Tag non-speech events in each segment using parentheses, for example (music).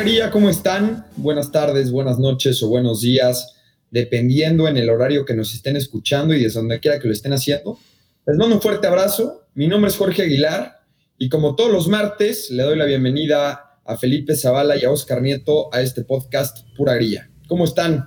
Gría, ¿cómo están? Buenas tardes, buenas noches o buenos días, dependiendo en el horario que nos estén escuchando y desde donde quiera que lo estén haciendo. Les mando un fuerte abrazo. Mi nombre es Jorge Aguilar y como todos los martes, le doy la bienvenida a Felipe Zavala y a Oscar Nieto a este podcast Pura Gría. ¿Cómo están?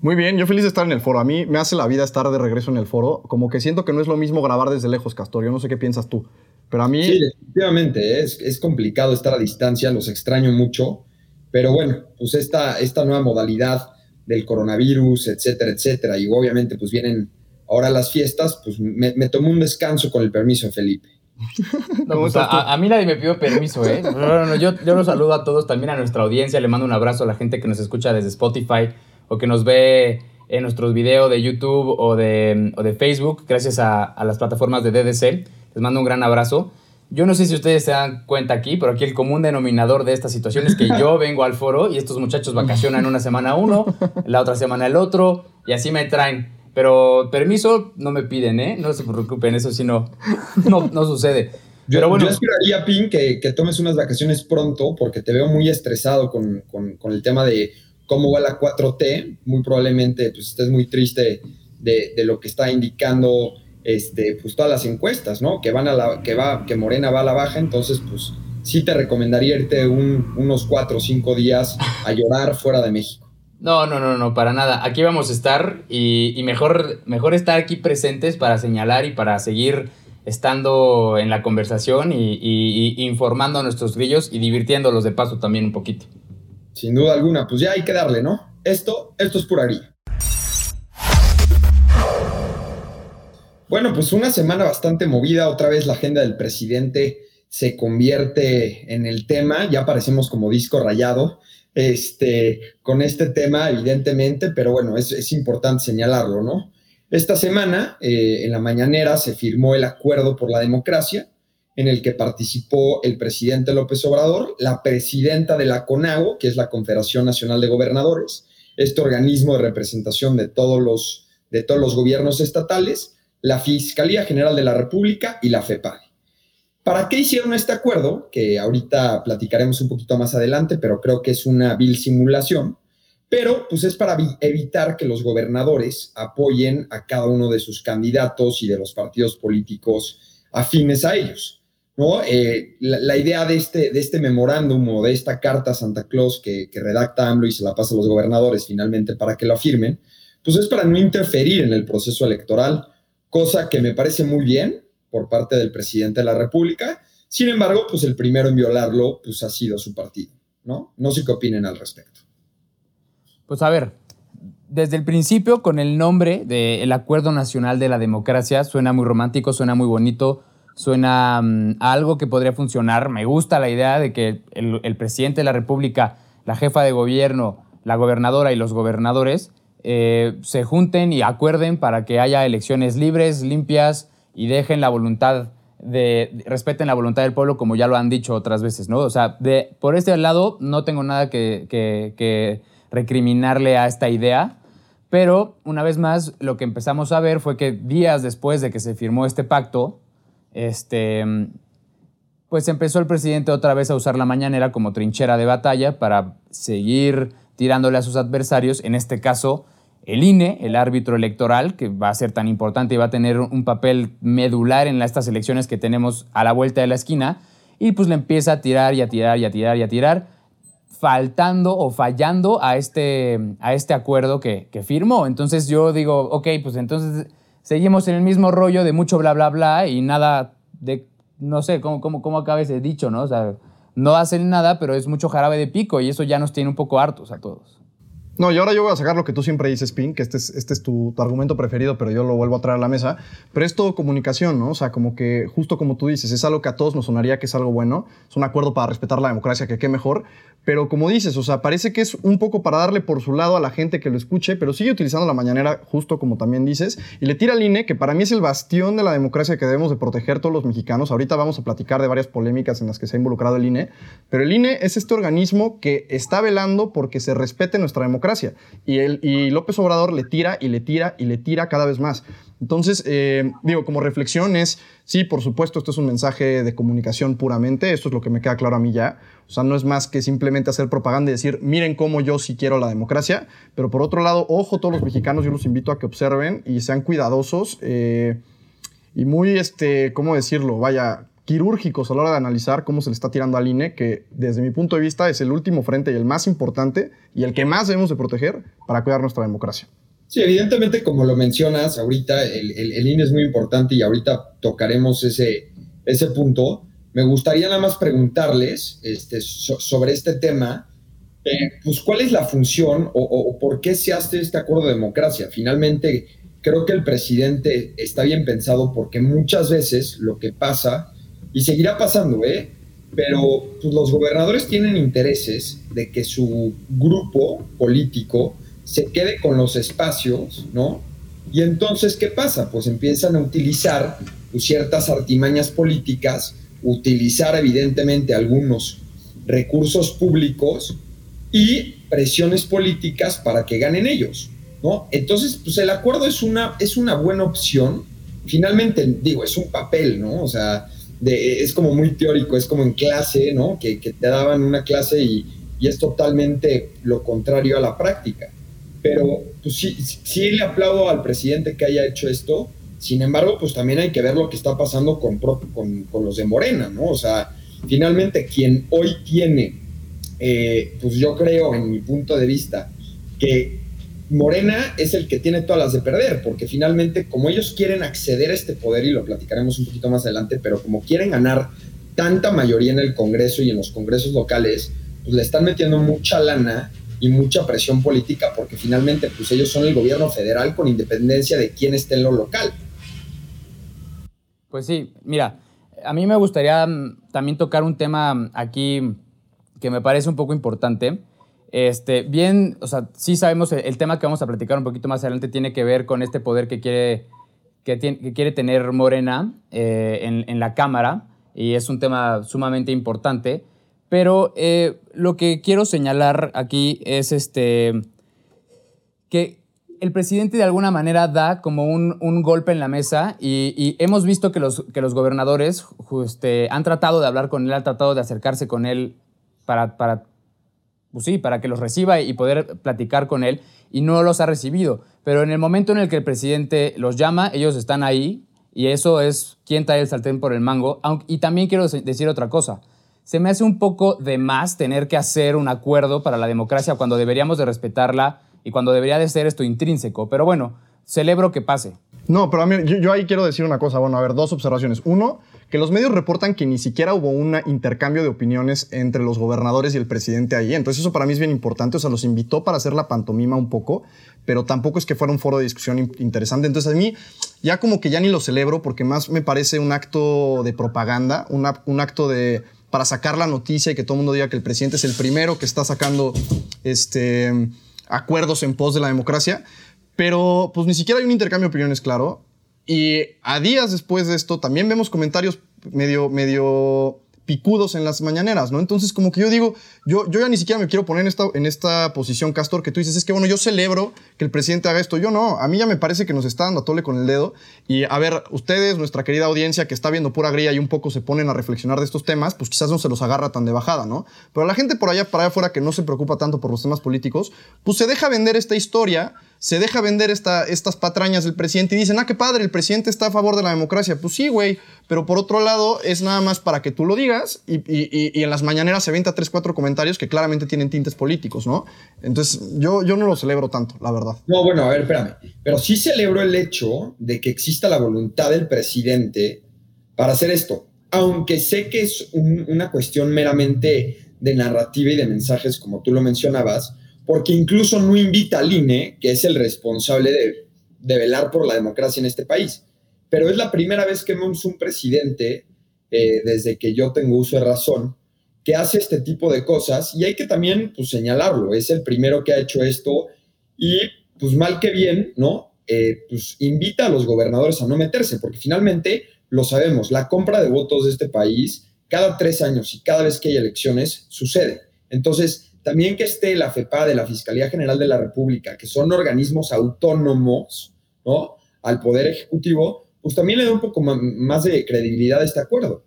Muy bien, yo feliz de estar en el foro. A mí me hace la vida estar de regreso en el foro. Como que siento que no es lo mismo grabar desde lejos, Castor. Yo no sé qué piensas tú. Pero a mí. Sí, definitivamente. Es, es complicado estar a distancia, los extraño mucho. Pero bueno, pues esta, esta nueva modalidad del coronavirus, etcétera, etcétera. Y obviamente, pues vienen ahora las fiestas, pues me, me tomé un descanso con el permiso de Felipe. (laughs) Pues, a, mí nadie me pidió permiso, ¿eh? yo, yo los saludo a todos, también a nuestra audiencia, le mando un abrazo a la gente que nos escucha desde Spotify, o que nos ve en nuestros videos de YouTube o de, o de Facebook, gracias a, a, las plataformas de DDC. Les mando un gran abrazo. Yo no sé si ustedes se dan cuenta aquí, pero aquí el común denominador de esta situación es que yo (laughs) vengo al foro y estos muchachos vacacionan una semana uno, la otra semana el otro, y así me traen. Pero permiso no me piden, ¿eh? No se preocupen, eso sí no, no, no sucede. Yo, Pero bueno, yo esperaría, Pin, que, que, tomes unas vacaciones pronto, porque te veo muy estresado con, con, con el tema de cómo va la 4T, muy probablemente pues estés muy triste de, de, lo que está indicando este, pues todas las encuestas, ¿no? Que van a la, que va, que Morena va a la baja, entonces pues sí te recomendaría irte un, unos cuatro o cinco días a llorar fuera de México. No, no, no, no, para nada. Aquí vamos a estar y, y mejor, mejor estar aquí presentes para señalar y para seguir estando en la conversación y, y, y informando a nuestros grillos y divirtiéndolos de paso también un poquito. Sin duda alguna, pues ya hay que darle, ¿no? Esto, esto es pura gría. Bueno, pues una semana bastante movida. Otra vez la agenda del presidente se convierte en el tema. Ya parecemos como disco rayado este, con este tema, evidentemente, pero bueno, es, es importante señalarlo, ¿no? Esta semana, eh, en la mañanera, se firmó el Acuerdo por la Democracia, en el que participó el presidente López Obrador, la presidenta de la CONAGO, que es la Confederación Nacional de Gobernadores, este organismo de representación de todos los, de todos los gobiernos estatales, la Fiscalía General de la República y la FEPADE. ¿Para qué hicieron este acuerdo? Que ahorita platicaremos un poquito más adelante, pero creo que es una vil simulación. Pero pues es para evitar que los gobernadores apoyen a cada uno de sus candidatos y de los partidos políticos afines a ellos. ¿no? Eh, la, la, idea de este, de este memorándum o de esta carta a Santa Claus que, que, redacta AMLO y se la pasa a los gobernadores finalmente para que lo firmen, pues es para no interferir en el proceso electoral, cosa que me parece muy bien por parte del presidente de la República. Sin embargo, pues el primero en violarlo pues ha sido su partido, ¿no? No sé qué opinen al respecto. Pues a ver, desde el principio con el nombre del Acuerdo Nacional de la Democracia suena muy romántico, suena muy bonito, suena a algo que podría funcionar. Me gusta la idea de que el, presidente de la República, la jefa de gobierno, la gobernadora y los gobernadores eh, se junten y acuerden para que haya elecciones libres, limpias y dejen la voluntad de, respeten la voluntad del pueblo como ya lo han dicho otras veces, ¿no? O sea, por este lado no tengo nada que, que, que recriminarle a esta idea, pero una vez más lo que empezamos a ver fue que días después de que se firmó este pacto, este, pues empezó el presidente otra vez a usar la mañanera como trinchera de batalla para seguir tirándole a sus adversarios, en este caso el INE, el árbitro electoral, que va a ser tan importante y va a tener un papel medular en estas elecciones que tenemos a la vuelta de la esquina, y pues le empieza a tirar y a tirar y a tirar y a tirar, faltando o fallando a este, a este acuerdo que, firmó. Entonces yo digo, ok, pues entonces seguimos en el mismo rollo de mucho bla, bla, bla y nada de, no sé, cómo, cómo, cómo acaba ese dicho, ¿no? O sea, no hacen nada, pero es mucho jarabe de pico y eso ya nos tiene un poco hartos a todos. No, y ahora yo voy a sacar lo que tú siempre dices, Pin, que este es, este es tu, tu, argumento preferido, pero yo lo vuelvo a traer a la mesa. Pero es todo comunicación, ¿no? O sea, como que, justo como tú dices, es algo que a todos nos sonaría que es algo bueno, es un acuerdo para respetar la democracia, que qué mejor. Pero como dices, o sea, parece que es un poco para darle por su lado a la gente que lo escuche, pero sigue utilizando la mañanera, justo como también dices, y le tira al INE, que para mí es el bastión de la democracia que debemos de proteger todos los mexicanos. Ahorita vamos a platicar de varias polémicas en las que se ha involucrado el INE, pero el INE es este organismo que está velando porque se respete nuestra democracia. Y, él, y López Obrador le tira y le tira y le tira cada vez más. Entonces, eh, digo, como reflexión es, sí, por supuesto, esto es un mensaje de comunicación puramente, esto es lo que me queda claro a mí ya. O sea, no es más que simplemente hacer propaganda y decir, miren cómo yo sí quiero la democracia, pero por otro lado, ojo todos los mexicanos, yo los invito a que observen y sean cuidadosos eh, y muy, este, ¿cómo decirlo? Vaya, quirúrgicos a la hora de analizar cómo se le está tirando al INE, que desde mi punto de vista es el último frente y el más importante y el que más debemos de proteger para cuidar nuestra democracia. Sí, evidentemente, como lo mencionas, ahorita el, el, INE es muy importante y ahorita tocaremos ese, ese punto. Me gustaría nada más preguntarles este, sobre este tema, eh, pues cuál es la función o, o, por qué se hace este acuerdo de democracia. Finalmente, creo que el presidente está bien pensado porque muchas veces lo que pasa, y seguirá pasando, ¿eh? pero pues, los gobernadores tienen intereses de que su grupo político se quede con los espacios, ¿no? Y entonces, ¿qué pasa? Pues empiezan a utilizar pues, ciertas artimañas políticas, utilizar evidentemente algunos recursos públicos y presiones políticas para que ganen ellos, ¿no? Entonces, pues el acuerdo es una, es una buena opción. Finalmente, digo, es un papel, ¿no? O sea, es como muy teórico, es como en clase, ¿no? Que, te daban una clase y es totalmente lo contrario a la práctica. Pero pues sí, sí le aplaudo al presidente que haya hecho esto. Sin embargo, pues también hay que ver lo que está pasando con, con, con los de Morena, ¿no? O sea, finalmente quien hoy tiene, eh, pues yo creo, en mi punto de vista, que Morena es el que tiene todas las de perder, porque finalmente, como ellos quieren acceder a este poder, y lo platicaremos un poquito más adelante, pero como quieren ganar tanta mayoría en el Congreso y en los congresos locales, pues le están metiendo mucha lana y mucha presión política porque finalmente pues ellos son el gobierno federal con independencia de quién esté en lo local. Pues sí, mira, a mí me gustaría mm, también tocar un tema aquí que me parece un poco importante. Este, bien, o sea, sí sabemos el, tema que vamos a platicar un poquito más adelante tiene que ver con este poder que quiere, que, que quiere tener Morena eh, en la Cámara y es un tema sumamente importante. Pero eh, lo que quiero señalar aquí es este, que el presidente de alguna manera da como un, golpe en la mesa y, hemos visto que los, que los gobernadores este, han tratado de hablar con él, han tratado de acercarse con él para, para, pues sí, para que los reciba y poder platicar con él y no los ha recibido. Pero en el momento en el que el presidente los llama, ellos están ahí y eso es quien trae el sartén por el mango. y también quiero decir otra cosa se me hace un poco de más tener que hacer un acuerdo para la democracia cuando deberíamos de respetarla y cuando debería de ser esto intrínseco. Pero bueno, celebro que pase. No, pero a mí, yo, ahí quiero decir una cosa. Bueno, a ver, dos observaciones. Uno, que los medios reportan que ni siquiera hubo un intercambio de opiniones entre los gobernadores y el presidente ahí. Entonces eso para mí es bien importante. O sea, los invitó para hacer la pantomima un poco, pero tampoco es que fuera un foro de discusión interesante. Entonces a mí ya como que ya ni lo celebro porque más me parece un acto de propaganda, un acto de para sacar la noticia y que todo el mundo diga que el presidente es el primero que está sacando este, acuerdos en pos de la democracia. Pero pues ni siquiera hay un intercambio de opiniones claro. Y a días después de esto también vemos comentarios medio, medio picudos en las mañaneras, ¿no? Entonces, como que yo digo, yo, yo ya ni siquiera me quiero poner en esta, en esta posición, Castor, que tú dices, es que bueno, yo celebro que el presidente haga esto. Yo no, a mí ya me parece que nos está dando a tole con el dedo. Y a ver, ustedes, nuestra querida audiencia que está viendo pura grilla y un poco se ponen a reflexionar de estos temas, pues quizás no se los agarra tan de bajada, ¿no? Pero la gente por allá, para allá afuera que no se preocupa tanto por los temas políticos, pues se deja vender esta historia se deja vender esta, estas patrañas del presidente y dicen, ah, qué padre, el presidente está a favor de la democracia. Pues sí, güey, pero por otro lado es nada más para que tú lo digas y, y, en las mañaneras se venta tres, cuatro comentarios que claramente tienen tintes políticos, ¿no? Entonces yo, yo no lo celebro tanto, la verdad. No, bueno, a ver, espérame. Pero sí celebro el hecho de que exista la voluntad del presidente para hacer esto, aunque sé que es una cuestión meramente de narrativa y de mensajes, como tú lo mencionabas, porque incluso no invita al INE, que es el responsable de, velar por la democracia en este país. Pero es la primera vez que vemos un presidente, eh, desde que yo tengo uso de razón, que hace este tipo de cosas y hay que también pues, señalarlo, es el primero que ha hecho esto y pues mal que bien, ¿no? Eh, pues invita a los gobernadores a no meterse, porque finalmente lo sabemos, la compra de votos de este país cada tres años y cada vez que hay elecciones sucede. Entonces, también que esté la FEPA de la Fiscalía General de la República, que son organismos autónomos, ¿no? Al Poder Ejecutivo, pues también le da un poco más de credibilidad a este acuerdo.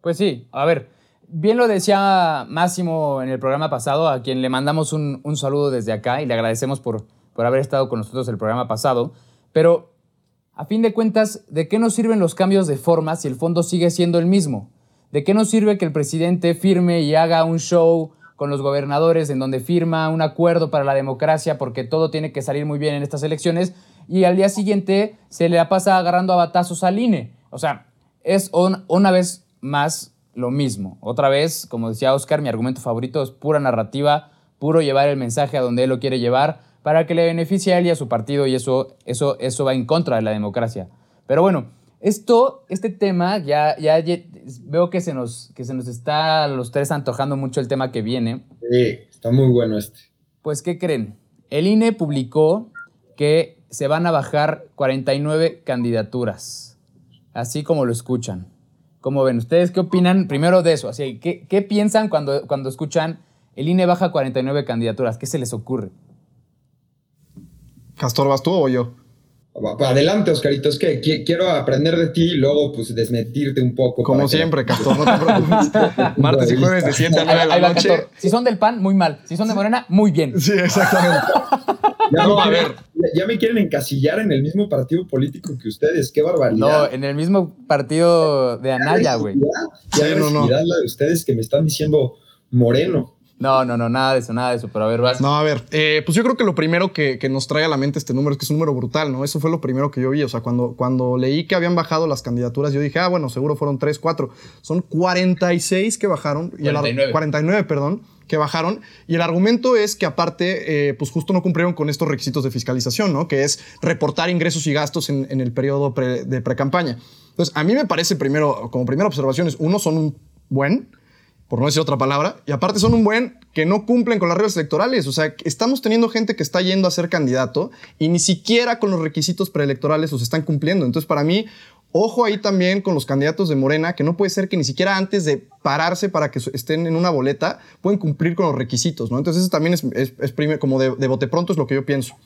Pues sí, a ver, bien lo decía Máximo en el programa pasado, a quien le mandamos un, saludo desde acá y le agradecemos por, por haber estado con nosotros el programa pasado, pero a fin de cuentas, ¿de qué nos sirven los cambios de forma si el fondo sigue siendo el mismo? ¿De qué nos sirve que el presidente firme y haga un show con los gobernadores en donde firma un acuerdo para la democracia porque todo tiene que salir muy bien en estas elecciones y al día siguiente se le pasa agarrando a batazos al INE? O sea, es una vez más lo mismo. Otra vez, como decía Oscar, mi argumento favorito es pura narrativa, puro llevar el mensaje a donde él lo quiere llevar para que le beneficie a él y a su partido y eso, eso, eso va en contra de la democracia. Pero bueno, esto, este tema, ya, ya veo que se, nos, que se nos está los tres antojando mucho el tema que viene. Sí, está muy bueno este. Pues, ¿qué creen? El INE publicó que se van a bajar 49 candidaturas, así como lo escuchan. ¿Cómo ven? ¿Ustedes qué opinan primero de eso? Así, ¿qué, qué piensan cuando, cuando escuchan el INE baja 49 candidaturas? ¿Qué se les ocurre? Castor, ¿vas tú o yo? Adelante, Oscarito, es que quiero aprender de ti y luego pues desmentirte un poco. Como siempre, Castor, no te preocupes. (laughs) Martes y jueves de 7 a 9 de la noche. Si son del PAN, muy mal. Si son de Morena, muy bien. Sí, exactamente. ya, no, me a ver. ya me quieren encasillar en el mismo partido político que ustedes. Qué barbaridad. No, en el mismo partido de Anaya, güey. Ya, ya no, no. la de ustedes que me están diciendo moreno. No, no, no, nada de eso, nada de eso. Pero a ver, vas. No, a ver, eh, pues yo creo que lo primero que, nos trae a la mente este número es que es un número brutal, ¿no? Eso fue lo primero que yo vi. O sea, cuando, cuando leí que habían bajado las candidaturas, yo dije, ah, bueno, seguro fueron 3, 4. Son 46 que bajaron. 49. 49, perdón, que bajaron. Y el argumento es que aparte, eh, pues justo no cumplieron con estos requisitos de fiscalización, ¿no? Que es reportar ingresos y gastos en, el periodo de pre-campaña. Entonces, a mí me parece primero, como primera observación, es uno, son un buen por no decir otra palabra, y aparte son un buen que no cumplen con las reglas electorales. O sea, estamos teniendo gente que está yendo a ser candidato y ni siquiera con los requisitos preelectorales los están cumpliendo. Entonces, para mí, ojo ahí también con los candidatos de Morena, que no puede ser que ni siquiera antes de pararse para que estén en una boleta pueden cumplir con los requisitos, ¿no? Entonces, eso también es, como de, bote pronto es lo que yo pienso.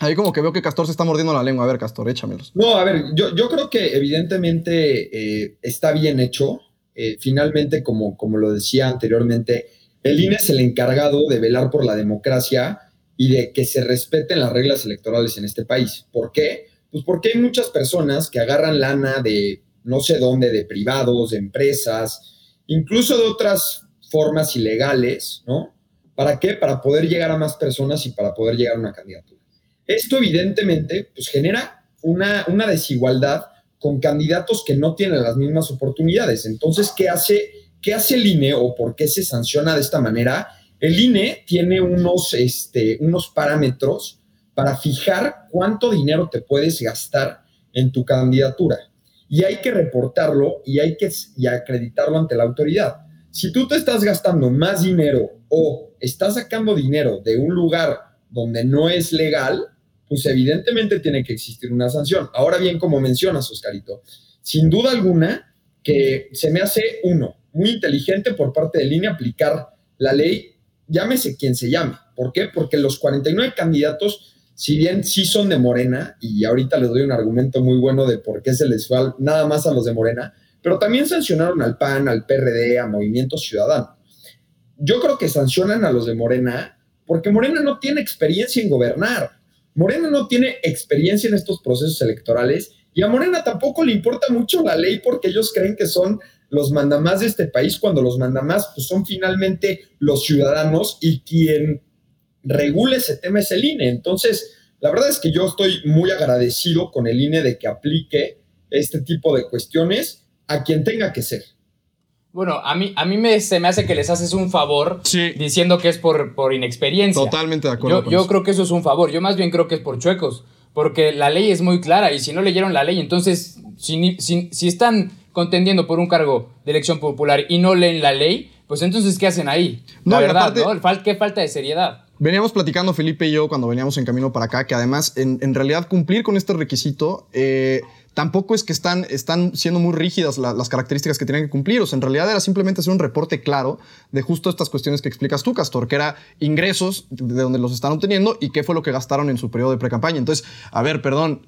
Ahí como que veo que Castor se está mordiendo la lengua. A ver, Castor, échamelos. No, a ver, yo, yo creo que evidentemente eh, está bien hecho. Eh, finalmente, como, como lo decía anteriormente, el INE es el encargado de velar por la democracia y de que se respeten las reglas electorales en este país. ¿Por qué? Pues porque hay muchas personas que agarran lana de no sé dónde, de privados, de empresas, incluso de otras formas ilegales, ¿no? ¿Para qué? Para poder llegar a más personas y para poder llegar a una candidatura. Esto evidentemente pues genera una, una desigualdad con candidatos que no tienen las mismas oportunidades. Entonces, ¿qué hace, qué hace el INE o por qué se sanciona de esta manera? El INE tiene unos, este, unos parámetros para fijar cuánto dinero te puedes gastar en tu candidatura. Y hay que reportarlo y hay que y acreditarlo ante la autoridad. Si tú te estás gastando más dinero o estás sacando dinero de un lugar donde no es legal, pues evidentemente tiene que existir una sanción. Ahora bien, como mencionas, Oscarito, sin duda alguna que se me hace uno, muy inteligente por parte de línea aplicar la ley, llámese quien se llame. ¿Por qué? Porque los 49 candidatos, si bien sí son de Morena, y ahorita les doy un argumento muy bueno de por qué se les va nada más a los de Morena, pero también sancionaron al PAN, al PRD, a Movimiento Ciudadano. Yo creo que sancionan a los de Morena porque Morena no tiene experiencia en gobernar. Morena no tiene experiencia en estos procesos electorales y a Morena tampoco le importa mucho la ley porque ellos creen que son los mandamás de este país cuando los mandamás pues, son finalmente los ciudadanos y quien regule ese tema es el INE. Entonces, la verdad es que yo estoy muy agradecido con el INE de que aplique este tipo de cuestiones a quien tenga que ser. Bueno, a mí, a mí me, se me hace que les haces un favor diciendo que es por, por inexperiencia. Totalmente de acuerdo. Yo, yo creo que eso es un favor. Yo más bien creo que es por chuecos. Porque la ley es muy clara y si no leyeron la ley, entonces, si, si, si están contendiendo por un cargo de elección popular y no leen la ley, pues entonces, ¿qué hacen ahí? La verdad, ¿no? Qué falta de seriedad. Veníamos platicando Felipe y yo cuando veníamos en camino para acá, que además, en, en realidad, cumplir con este requisito. Eh, tampoco es que están, están siendo muy rígidas las características que tienen que cumplir. O sea, en realidad era simplemente hacer un reporte claro de justo estas cuestiones que explicas tú, Castor, que era ingresos de donde los están obteniendo y qué fue lo que gastaron en su periodo de pre-campaña. Entonces, a ver, perdón,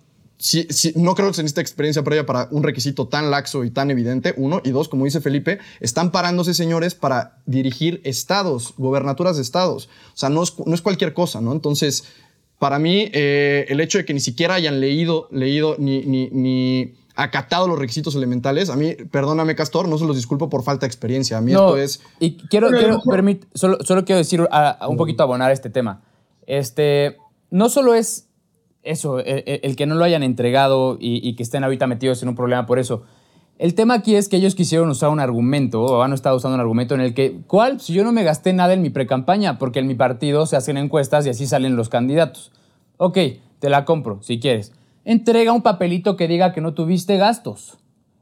no creo que se necesite experiencia previa para un requisito tan laxo y tan evidente, uno. Y dos, como dice Felipe, están parándose, señores, para dirigir estados, gobernaturas de estados. O sea, no es, no es cualquier cosa, ¿no? Entonces, para mí, eh, el hecho de que ni siquiera hayan leído, leído ni, ni, ni acatado los requisitos elementales. A mí, perdóname, Castor, no se los disculpo por falta de experiencia. A mí esto es. Y quiero, quiero solo, solo, quiero decir un poquito abonar este tema. Este, no solo es eso, e, e, el, que no lo hayan entregado y, que estén ahorita metidos en un problema por eso. El tema aquí es que ellos quisieron usar un argumento, o han estado usando un argumento en el que, ¿cuál? Si yo no me gasté nada en mi precampaña, porque en mi partido se hacen encuestas y así salen los candidatos. Ok, te la compro, si quieres. Entrega un papelito que diga que no tuviste gastos.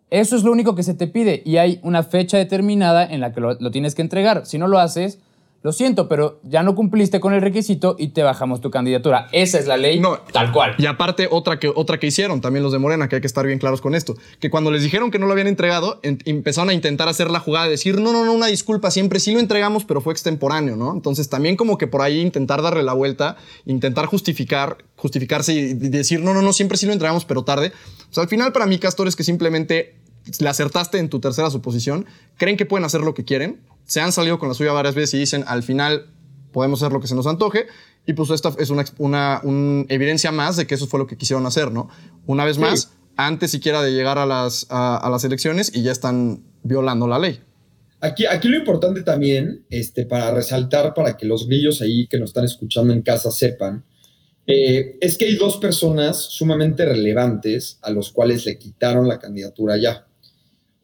Eso es lo único que se te pide y hay una fecha determinada en la que lo tienes que entregar. Si no lo haces, lo siento, pero ya no cumpliste con el requisito y te bajamos tu candidatura. Esa es la ley, no, tal cual. Y aparte, otra que, otra que hicieron también los de Morena, que hay que estar bien claros con esto, que cuando les dijeron que no lo habían entregado, empezaron a intentar hacer la jugada de decir, no, no, no, una disculpa, siempre sí lo entregamos, pero fue extemporáneo, ¿no? Entonces también como que por ahí intentar darle la vuelta, intentar justificar, justificarse y decir, no, no, no, siempre sí lo entregamos, pero tarde. O sea, al final para mí, Castor, es que simplemente le acertaste en tu tercera suposición, creen que pueden hacer lo que quieren, se han salido con la suya varias veces y dicen, al final podemos hacer lo que se nos antoje. Y pues esta es una, una, evidencia más de que eso fue lo que quisieron hacer, ¿no? Una vez más, antes siquiera de llegar a las, a, las elecciones y ya están violando la ley. Aquí, aquí lo importante también, este, para resaltar, para que los grillos ahí que nos están escuchando en casa sepan, eh, es que hay dos personas sumamente relevantes a los cuales le quitaron la candidatura ya.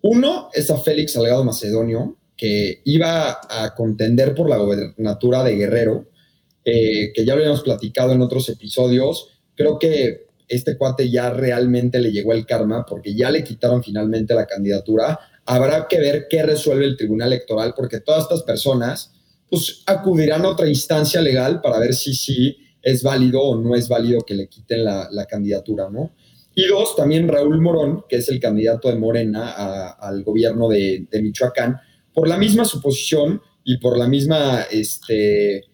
Uno es a Félix Salgado Macedonio, que iba a contender por la gobernatura de Guerrero, eh, que ya lo habíamos platicado en otros episodios. Creo que este cuate ya realmente le llegó el karma porque ya le quitaron finalmente la candidatura. Habrá que ver qué resuelve el Tribunal Electoral porque todas estas personas pues acudirán a otra instancia legal para ver si sí es válido o no es válido que le quiten la, candidatura, ¿no? Y dos, también Raúl Morón, que es el candidato de Morena al gobierno de, de Michoacán, por la misma suposición y por la misma, este,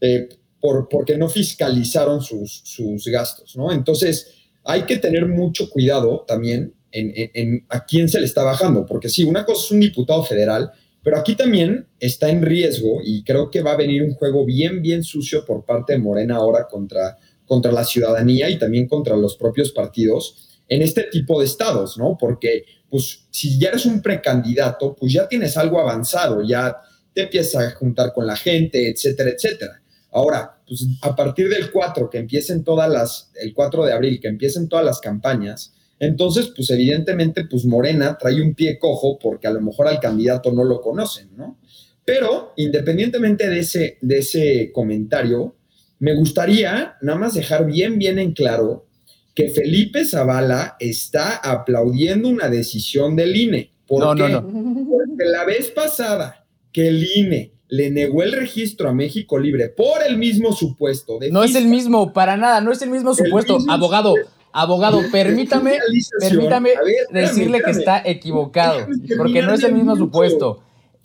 eh, por, porque no fiscalizaron sus, sus, gastos, ¿no? Entonces, hay que tener mucho cuidado también en, en, a quién se le está bajando, porque sí, una cosa es un diputado federal, pero aquí también está en riesgo y creo que va a venir un juego bien, bien sucio por parte de Morena ahora contra, contra la ciudadanía y también contra los propios partidos en este tipo de estados, ¿no? Porque pues si ya eres un precandidato, pues ya tienes algo avanzado, ya te empiezas a juntar con la gente, etcétera, etcétera. Ahora, pues a partir del 4, que empiecen todas las, el 4 de abril, que empiecen todas las campañas, entonces, pues evidentemente, pues Morena trae un pie cojo porque a lo mejor al candidato no lo conocen, ¿no? Pero independientemente de ese, de ese comentario, me gustaría nada más dejar bien, bien en claro que Felipe Zavala está aplaudiendo una decisión del INE. ¿Por no, no, no. Porque la vez pasada que el INE le negó el registro a México Libre por el mismo supuesto. no es el mismo, para nada, no es el mismo supuesto. abogado, abogado, permítame, permítame decirle que está equivocado, porque no es el mismo supuesto.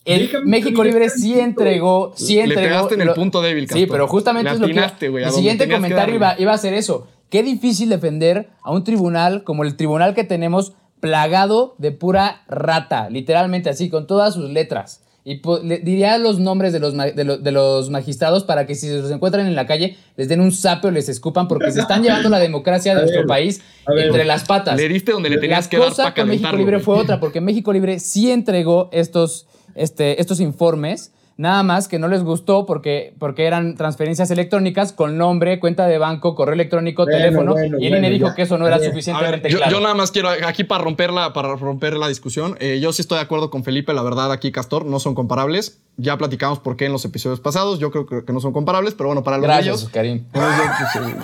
El México Libre sí entregó, sí entregó. Le pegaste en el punto débil, Sí, pero justamente es lo que. el siguiente comentario iba, iba a ser eso. Qué difícil defender a un tribunal como el tribunal que tenemos plagado de pura rata, literalmente así, con todas sus letras. Y le diría los nombres de los, de, los magistrados para que si se los encuentran en la calle les den un sape o les escupan porque se están (laughs) llevando la democracia de nuestro país entre las patas. Le diste donde le tenías que dar para con México Libre fue otra, porque México Libre sí entregó estos, este, estos informes Nada más que no les gustó porque, porque eran transferencias electrónicas con nombre, cuenta de banco, correo electrónico, teléfono. y el INE dijo que eso no era suficientemente claro. Yo, nada más quiero, aquí para romper la, para romper la discusión, eh, yo sí estoy de acuerdo con Felipe, la verdad, aquí Castor, no son comparables. Ya platicamos por qué en los episodios pasados. Yo creo que, no son comparables, pero bueno, para los Gracias, Karim. Pues,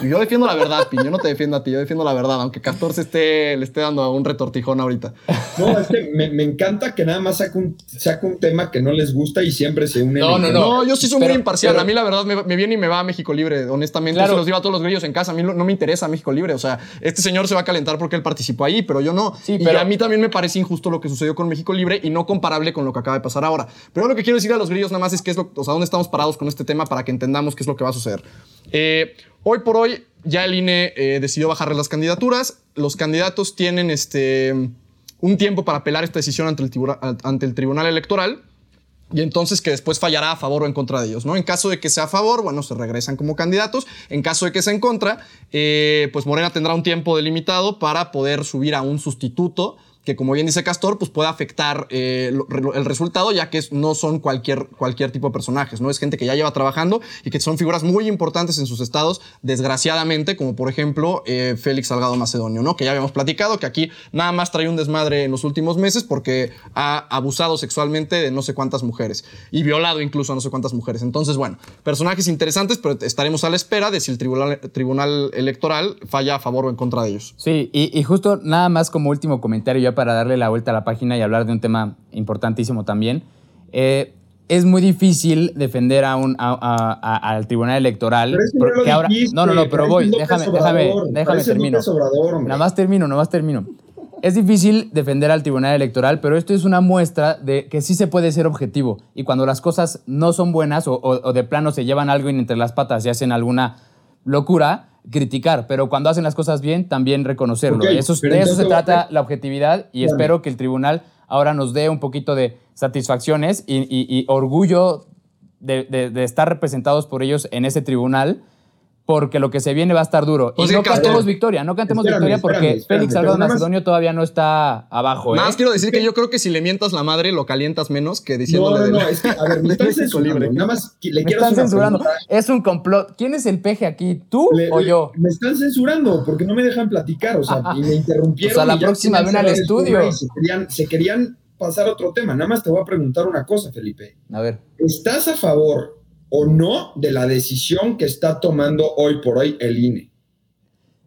yo, defiendo la verdad, Pi. Yo no te defiendo a ti, yo defiendo la verdad, aunque Castor se esté, le esté dando un retortijón ahorita. No, es que me, encanta que nada más saque un, un tema que no les gusta y siempre se une. No, no, no. yo sí soy muy imparcial. a mí la verdad me, viene y me va a México Libre. Honestamente, se los digo a todos los grillos en casa. A mí no, me interesa México Libre. O sea, este señor se va a calentar porque él participó ahí, pero yo no. Sí, y a mí también me parece injusto lo que sucedió con México Libre y no comparable con lo que acaba de pasar ahora. Pero lo que quiero decir a los grillos nada más es que es lo, o sea, dónde estamos parados con este tema para que entendamos qué es lo que va a suceder. Eh, hoy por hoy ya el INE eh, decidió bajar las candidaturas. Los candidatos tienen este un tiempo para apelar esta decisión ante el, ante el Tribunal Electoral y entonces que después fallará a favor o en contra de ellos, ¿no? En caso de que sea a favor, bueno, se regresan como candidatos. En caso de que sea en contra, eh, pues Morena tendrá un tiempo delimitado para poder subir a un sustituto que como bien dice Castor, pues puede afectar eh, el resultado, ya que no son cualquier, cualquier tipo de personajes, ¿no? Es gente que ya lleva trabajando y que son figuras muy importantes en sus estados, desgraciadamente, como por ejemplo eh, Félix Salgado Macedonio, ¿no? Que ya habíamos platicado, que aquí nada más trae un desmadre en los últimos meses porque ha abusado sexualmente de no sé cuántas mujeres y violado incluso a no sé cuántas mujeres. Entonces, bueno, personajes interesantes, pero estaremos a la espera de si el Tribunal, tribunal Electoral falla a favor o en contra de ellos. Sí, y, y justo nada más como último comentario, ya para darle la vuelta a la página y hablar de un tema importantísimo también. Eh, es muy difícil defender a un, al Tribunal Electoral. porque ahora, no, no, no, pero voy, déjame, déjame, déjame termino. nada más termino, nada más termino. Es difícil defender al Tribunal Electoral, pero esto es una muestra de que sí se puede ser objetivo. Y cuando las cosas no son buenas o, de plano se llevan algo entre las patas y hacen alguna locura, criticar, pero cuando hacen las cosas bien, también reconocerlo. eso, de eso se trata la objetividad y espero que el tribunal ahora nos dé un poquito de satisfacciones y, orgullo de, estar representados por ellos en ese tribunal porque lo que se viene va a estar duro. y no cantemos victoria, no cantemos victoria porque Félix Salgado Macedonio todavía no está abajo. Nada ¿eh? más quiero decir que yo creo que si le mientas la madre lo calientas menos que diciéndole. No, no, no, es que, a (laughs) ver, me están censurando. Nada más le quiero están censurando. Es un complot. ¿Quién es el peje aquí? ¿Tú o yo? Me están censurando porque no me dejan platicar, o sea, y me interrumpieron. O sea, la próxima ven al estudio. Se querían, se querían pasar a otro tema. Nada más te voy a preguntar una cosa, Felipe. A ver. ¿Estás a favor o no de la decisión que está tomando hoy por hoy el INE.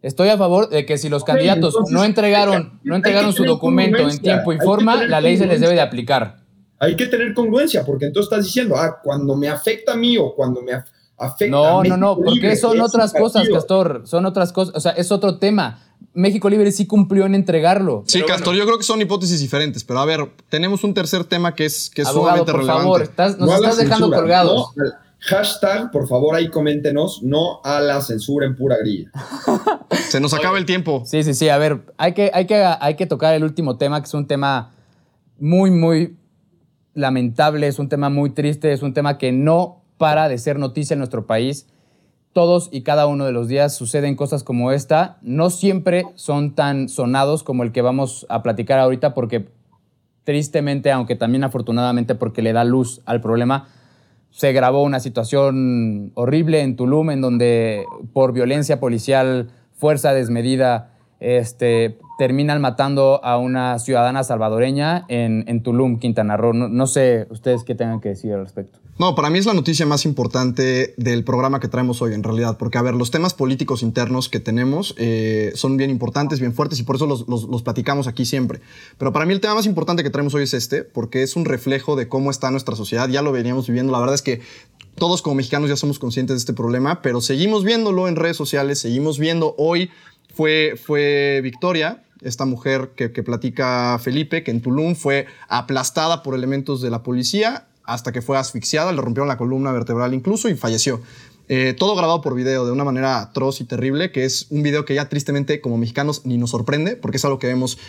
Estoy a favor de que si los candidatos no entregaron, no entregaron su documento en tiempo y forma, la ley se les debe de aplicar. Hay que tener congruencia, porque entonces estás diciendo, ah, cuando me afecta a mí o cuando me afecta no, a No, no, no, porque son otras cosas, Castor, son otras cosas, o sea, es otro tema. México Libre sí cumplió en entregarlo. Sí, Castor, yo creo que son hipótesis diferentes, pero a ver, tenemos un tercer tema que es, que es sumamente por favor, nos estás dejando colgados. Hashtag, por favor, ahí coméntenos, no a la censura en pura grilla. Se nos acaba el tiempo. Sí, sí, sí. A ver, hay que, hay, que, hay que tocar el último tema, que es un tema muy, muy lamentable, es un tema muy triste, es un tema que no para de ser noticia en nuestro país. Todos y cada uno de los días suceden cosas como esta. No siempre son tan sonados como el que vamos a platicar ahorita, porque tristemente, aunque también afortunadamente porque le da luz al problema, se grabó una situación horrible en Tulum en donde por violencia policial, fuerza desmedida, este, terminan matando a una ciudadana salvadoreña en, Tulum, Quintana Roo. No, sé ustedes qué tengan que decir al respecto. No, para mí es la noticia más importante del programa que traemos hoy, en realidad, porque, a ver, los temas políticos internos que tenemos eh, son bien importantes, bien fuertes, y por eso los, platicamos aquí siempre. Pero para mí el tema más importante que traemos hoy es este, porque es un reflejo de cómo está nuestra sociedad. Ya lo veníamos viviendo. La verdad es que todos como mexicanos ya somos conscientes de este problema, pero seguimos viéndolo en redes sociales, seguimos viendo hoy fue, fue Victoria, esta mujer que, platica Felipe, que en Tulum fue aplastada por elementos de la policía hasta que fue asfixiada, le rompieron la columna vertebral incluso y falleció. Eh, todo grabado por video de una manera atroz y terrible, que es un video que ya tristemente como mexicanos ni nos sorprende, porque es algo que vemos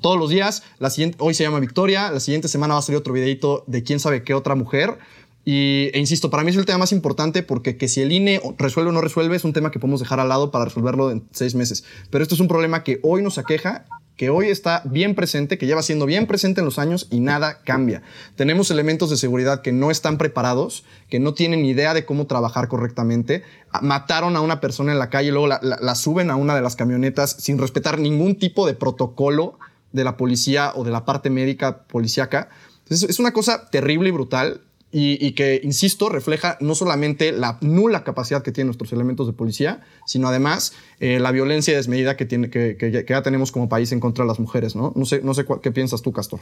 todos los días. La siguiente, hoy se llama Victoria, la siguiente semana va a salir otro videito de quién sabe qué otra mujer. Y, e insisto, para mí es el tema más importante porque que si el INE resuelve o no resuelve es un tema que podemos dejar al lado para resolverlo en seis meses. Pero esto es un problema que hoy nos aqueja, que hoy está bien presente, que lleva siendo bien presente en los años y nada cambia. Tenemos elementos de seguridad que no están preparados, que no tienen idea de cómo trabajar correctamente. Mataron a una persona en la calle, luego la, suben a una de las camionetas sin respetar ningún tipo de protocolo de la policía o de la parte médica policíaca. es una cosa terrible y brutal y, que, insisto, refleja no solamente la nula capacidad que tienen nuestros elementos de policía, sino además eh, la violencia desmedida que, tiene, que, ya tenemos como país en contra de las mujeres. No, no sé, no sé qué piensas tú, Castor.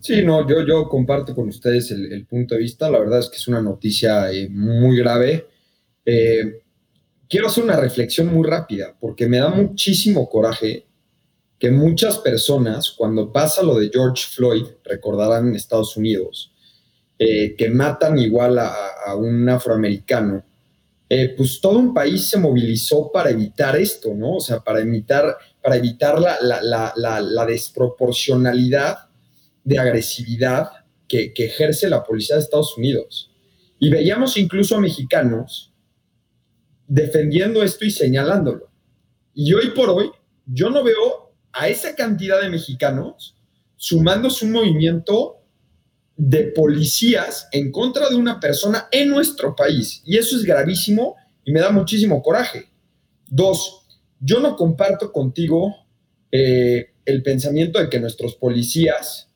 Sí, no, yo, yo comparto con ustedes el, punto de vista. La verdad es que es una noticia eh, muy grave. Eh, quiero hacer una reflexión muy rápida, porque me da muchísimo coraje que muchas personas, cuando pasa lo de George Floyd, recordarán en Estados Unidos, eh, que matan igual a, un afroamericano, eh, pues todo un país se movilizó para evitar esto, ¿no? O sea, para evitar, para evitar la, desproporcionalidad de agresividad que, que ejerce la policía de Estados Unidos. Y veíamos incluso a mexicanos defendiendo esto y señalándolo. Y hoy por hoy, yo no veo a esa cantidad de mexicanos sumándose un movimiento de policías en contra de una persona en nuestro país. Y eso es gravísimo y me da muchísimo coraje. Dos, yo no comparto contigo eh, el pensamiento de que nuestros policías,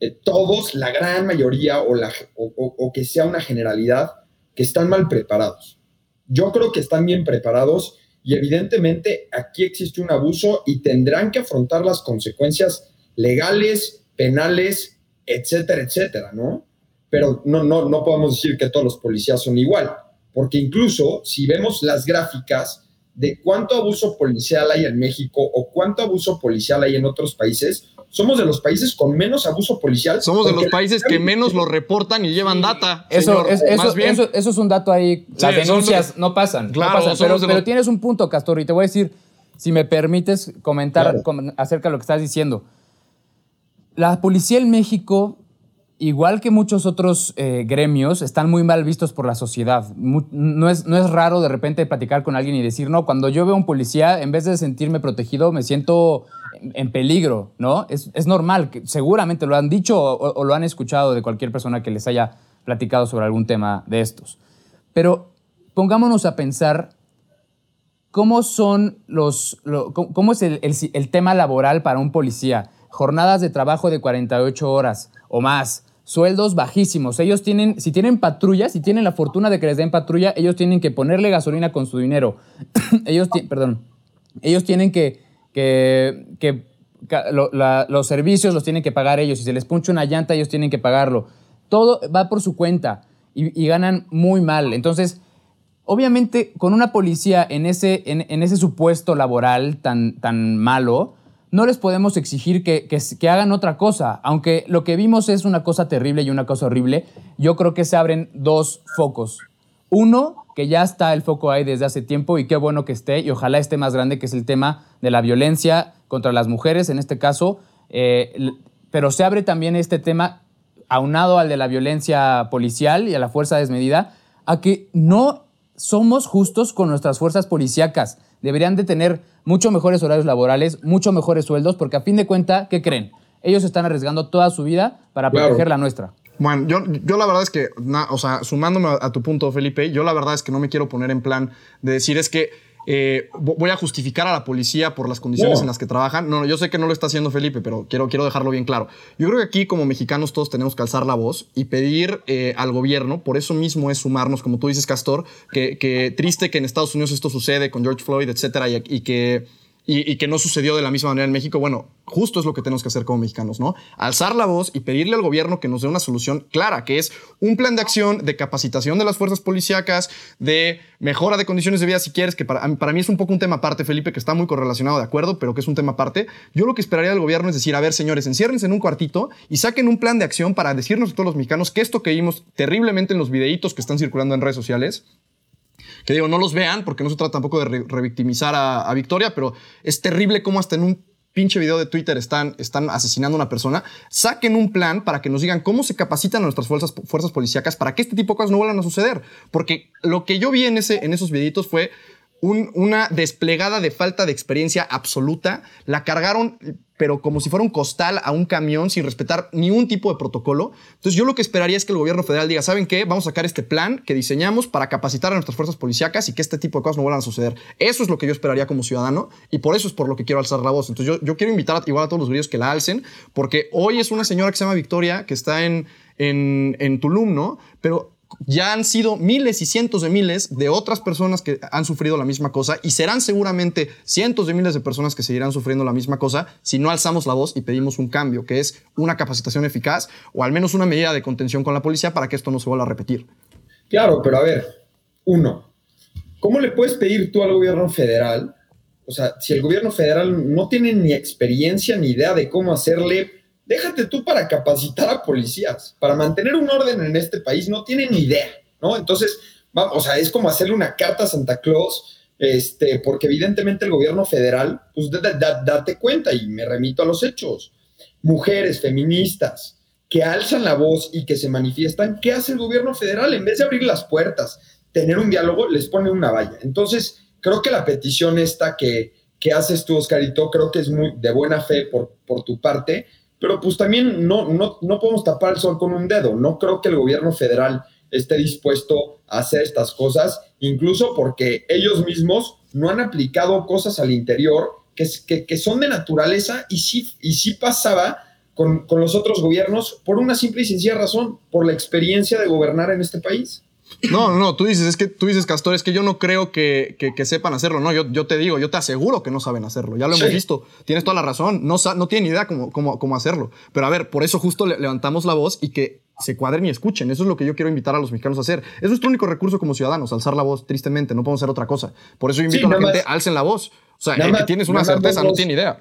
eh, todos, la gran mayoría o, la, o que sea una generalidad, que están mal preparados. Yo creo que están bien preparados y evidentemente aquí existe un abuso y tendrán que afrontar las consecuencias legales, penales, etcétera, etcétera, ¿no? Pero no, no, no podemos decir que todos los policías son igual, porque incluso si vemos las gráficas de cuánto abuso policial hay en México o cuánto abuso policial hay en otros países, somos de los países con menos abuso policial. Somos de los países que menos lo reportan y llevan data. Eso, es, eso, es un dato ahí. Las denuncias no pasan. Claro, Pero, tienes un punto, Castor, y te voy a decir, si me permites comentar acerca de lo que estás diciendo. La policía en México igual que muchos otros eh, gremios, están muy mal vistos por la sociedad. no, es, no es raro de repente platicar con alguien y decir, no, cuando yo veo a un policía, en vez de sentirme protegido, me siento en, peligro, ¿no? Es, normal, que seguramente lo han dicho o, lo han escuchado de cualquier persona que les haya platicado sobre algún tema de estos. Pero pongámonos a pensar cómo son los, cómo es el, el tema laboral para un policía. Jornadas de trabajo de 48 horas o más, sueldos bajísimos. Ellos tienen, si tienen patrulla, si tienen la fortuna de que les den patrulla, ellos tienen que ponerle gasolina con su dinero. (clears throat) ellos, perdón, ellos tienen que, que, que los servicios los tienen que pagar ellos. Si se les puncha una llanta, ellos tienen que pagarlo. Todo va por su cuenta y, ganan muy mal. Entonces, obviamente, con una policía en ese, en, en ese supuesto laboral tan, tan malo, no les podemos exigir que, hagan otra cosa. Aunque lo que vimos es una cosa terrible y una cosa horrible, yo creo que se abren dos focos. Uno, que ya está el foco ahí desde hace tiempo y qué bueno que esté, y ojalá esté más grande, que es el tema de la violencia contra las mujeres, en este caso. Eh, pero se abre también este tema, aunado al de la violencia policial y a la fuerza desmedida, a que no somos justos con nuestras fuerzas policíacas. Deberían de tener mucho mejores horarios laborales, mucho mejores sueldos, porque a fin de cuentas, ¿qué creen? Ellos están arriesgando toda su vida para proteger la nuestra. Bueno, yo, yo la verdad es que, o sea, sumándome a, tu punto, Felipe, yo la verdad es que no me quiero poner en plan de decir es que eh, voy a justificar a la policía por las condiciones en las que trabajan. No, yo sé que no lo está haciendo Felipe, pero quiero, quiero dejarlo bien claro. Yo creo que aquí como mexicanos todos tenemos que alzar la voz y pedir eh, al gobierno, por eso mismo es sumarnos, como tú dices, Castor, que, triste que en Estados Unidos esto sucede con George Floyd, etcétera, y que y, que no sucedió de la misma manera en México, bueno, justo es lo que tenemos que hacer como mexicanos, ¿no? Alzar la voz y pedirle al gobierno que nos dé una solución clara, que es un plan de acción de capacitación de las fuerzas policíacas, de mejora de condiciones de vida, si quieres, que para, para mí es un poco un tema aparte, Felipe, que está muy correlacionado, de acuerdo, pero que es un tema aparte. Yo lo que esperaría del gobierno es decir, a ver, señores, enciérrense en un cuartito y saquen un plan de acción para decirnos a todos los mexicanos que esto que vimos terriblemente en los videitos que están circulando en redes sociales, que digo, no los vean porque no se trata tampoco de revictimizar a, Victoria, pero es terrible cómo hasta en un pinche video de Twitter están, están asesinando a una persona, saquen un plan para que nos digan cómo se capacitan a nuestras fuerzas, fuerzas policíacas para que este tipo de cosas no vuelvan a suceder. Porque lo que yo vi en, ese, en esos videitos fue una desplegada de falta de experiencia absoluta. La cargaron, pero como si fuera un costal a un camión sin respetar ni un tipo de protocolo. Entonces yo lo que esperaría es que el gobierno federal diga, ¿saben qué? Vamos a sacar este plan que diseñamos para capacitar a nuestras fuerzas policíacas y que este tipo de cosas no vuelvan a suceder. Eso es lo que yo esperaría como ciudadano y por eso es por lo que quiero alzar la voz. Entonces yo, quiero invitar igual a todos los grillos que la alcen, porque hoy es una señora que se llama Victoria, que está en, en, en Tulum, ¿no? Pero ya han sido miles y cientos de miles de otras personas que han sufrido la misma cosa y serán seguramente cientos de miles de personas que seguirán sufriendo la misma cosa si no alzamos la voz y pedimos un cambio, que es una capacitación eficaz o al menos una medida de contención con la policía para que esto no se vuelva a repetir. Claro, pero a ver, uno, ¿cómo le puedes pedir tú al gobierno federal? O sea, si el gobierno federal no tiene ni experiencia ni idea de cómo hacerle déjate tú para capacitar a policías, para mantener un orden en este país, no tienen ni idea, ¿no? Entonces, vamos, o sea, es como hacerle una carta a Santa Claus, este, porque evidentemente el gobierno federal, pues date cuenta y me remito a los hechos. Mujeres feministas que alzan la voz y que se manifiestan, ¿qué hace el gobierno federal? En vez de abrir las puertas, tener un diálogo, les pone una valla. Entonces, creo que la petición esta que, que haces tú, Oscarito, creo que es muy de buena fe por, por tu parte, pero pues también no, no, no podemos tapar el sol con un dedo. No creo que el gobierno federal esté dispuesto a hacer estas cosas, incluso porque ellos mismos no han aplicado cosas al interior que, que, son de naturaleza y sí, y sí pasaba con, con, los otros gobiernos por una simple y sencilla razón, por la experiencia de gobernar en este país. No, no, tú dices, es que tú dices, Castor, es que yo no creo que, que, sepan hacerlo. No, yo, yo, te digo, yo te aseguro que no saben hacerlo. Ya lo hemos visto. Tienes toda la razón. No, no tienen idea cómo, cómo, cómo hacerlo. Pero a ver, por eso justo levantamos la voz y que se cuadren y escuchen. Eso es lo que yo quiero invitar a los mexicanos a hacer. Es nuestro único recurso como ciudadanos, alzar la voz, tristemente. No podemos hacer otra cosa. Por eso yo invito a la gente, alcen la voz. O sea, que tienes una certeza, no tiene idea.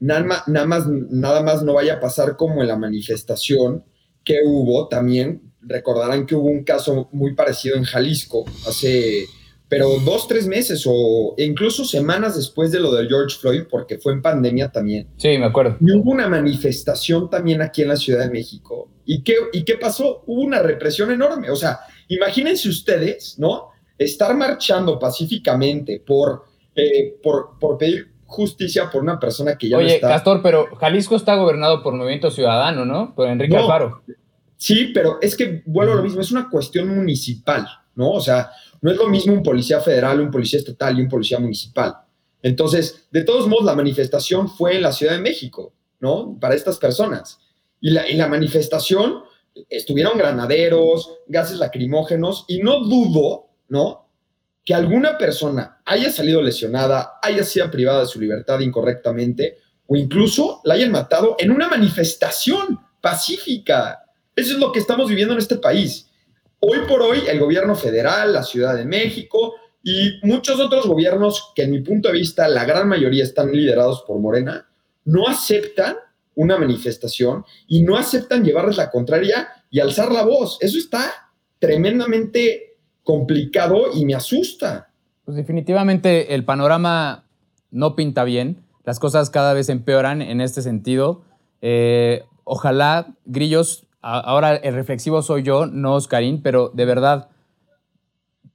Nada, nada, más, nada más no vaya a pasar como en la manifestación que hubo también recordarán que hubo un caso muy parecido en Jalisco hace, pero dos, tres meses o incluso semanas después de lo de George Floyd, porque fue en pandemia también. Sí, me acuerdo. Y hubo una manifestación también aquí en la Ciudad de México. ¿Y qué, ¿Y qué pasó? Hubo una represión enorme. O sea, imagínense ustedes, ¿no? Estar marchando pacíficamente por, eh, por, por pedir justicia por una persona que ya Oye, no está. Castor, pero Jalisco está gobernado por Movimiento Ciudadano, ¿no? Por Enrique Alfaro. Sí, pero es que vuelvo a lo mismo, es una cuestión municipal, ¿no? O sea, no es lo mismo un policía federal, un policía estatal y un policía municipal. Entonces, de todos modos, la manifestación fue en la Ciudad de México, ¿no? Para estas personas. Y la, y la manifestación, estuvieron granaderos, gases lacrimógenos, y no dudo, ¿no? Que alguna persona haya salido lesionada, haya sido privada de su libertad incorrectamente, o incluso la hayan matado en una manifestación pacífica. Eso es lo que estamos viviendo en este país. Hoy por hoy, el gobierno federal, la Ciudad de México y muchos otros gobiernos que en mi punto de vista la gran mayoría están liderados por Morena, no aceptan una manifestación y no aceptan llevarles la contraria y alzar la voz. Eso está tremendamente complicado y me asusta. Pues definitivamente el panorama no pinta bien. Las cosas cada vez empeoran en este sentido. Eh, ojalá, Grillos, ahora el reflexivo soy yo, no Oscarín, pero de verdad,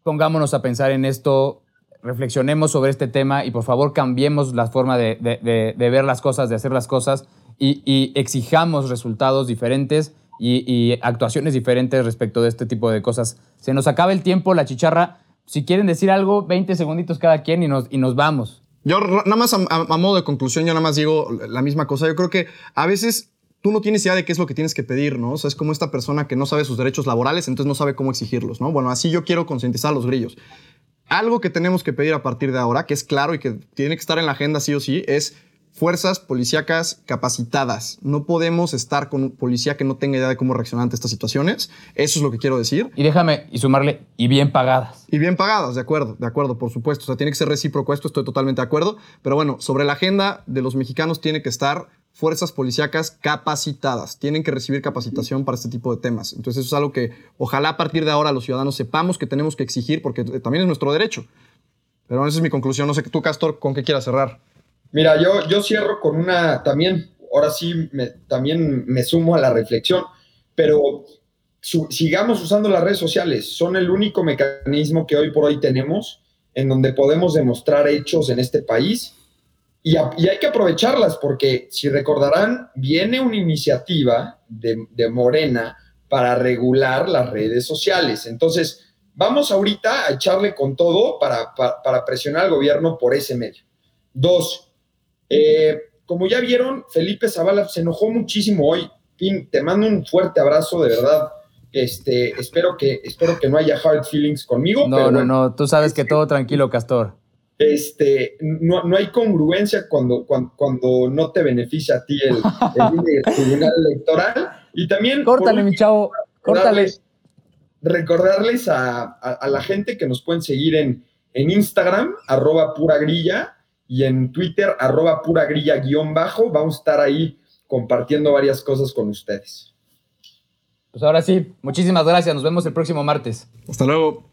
pongámonos a pensar en esto, reflexionemos sobre este tema y por favor cambiemos la forma de, ver las cosas, de hacer las cosas y, exijamos resultados diferentes y, actuaciones diferentes respecto de este tipo de cosas. Se nos acaba el tiempo, la chicharra. Si quieren decir algo, 20 segunditos cada quien y nos, y nos vamos. Yo nada más a modo de conclusión, yo nada más digo la misma cosa. Yo creo que a veces tú no tienes idea de qué es lo que tienes que pedir, ¿no? O sea, es como esta persona que no sabe sus derechos laborales, entonces no sabe cómo exigirlos, ¿no? Bueno, así yo quiero concientizar a los grillos. Algo que tenemos que pedir a partir de ahora, que es claro y que tiene que estar en la agenda sí o sí, es fuerzas policíacas capacitadas. No podemos estar con un policía que no tenga idea de cómo reaccionar ante estas situaciones. Eso es lo que quiero decir. Y déjame y sumarle, y bien pagadas. Y bien pagadas, de acuerdo, de acuerdo, por supuesto. O sea, tiene que ser recíproco esto, estoy totalmente de acuerdo. Pero bueno, sobre la agenda de los mexicanos tiene que estar fuerzas policíacas capacitadas. Tienen que recibir capacitación para este tipo de temas. Entonces eso es algo que ojalá a partir de ahora los ciudadanos sepamos que tenemos que exigir porque también es nuestro derecho. Pero esa es mi conclusión. No sé tú, Castor, con qué quieras cerrar. Mira, yo, yo cierro con una también, ahora sí, me, también me sumo a la reflexión, pero sigamos usando las redes sociales. Son el único mecanismo que hoy por hoy tenemos en donde podemos demostrar hechos en este país y, hay que aprovecharlas porque, si recordarán, viene una iniciativa de, Morena para regular las redes sociales. Entonces, vamos ahorita a echarle con todo para, para, presionar al gobierno por ese medio. Dos, eh, como ya vieron, Felipe Zavala se enojó muchísimo hoy. Pin, te mando un fuerte abrazo, de verdad. Este, espero que, espero que no haya hard feelings conmigo. No, no, no, tú sabes que todo tranquilo, Castor. Este, no, no hay congruencia cuando, cuando, no te beneficia a ti el, el, tribunal electoral. Y también. Córtale, mi chavo, córtale. Recordarles a, la gente que nos pueden seguir en, en Instagram, arroba pura grilla, y en Twitter, arroba pura grilla guion bajo. Vamos a estar ahí compartiendo varias cosas con ustedes. Pues ahora sí, muchísimas gracias. Nos vemos el próximo martes. Hasta luego.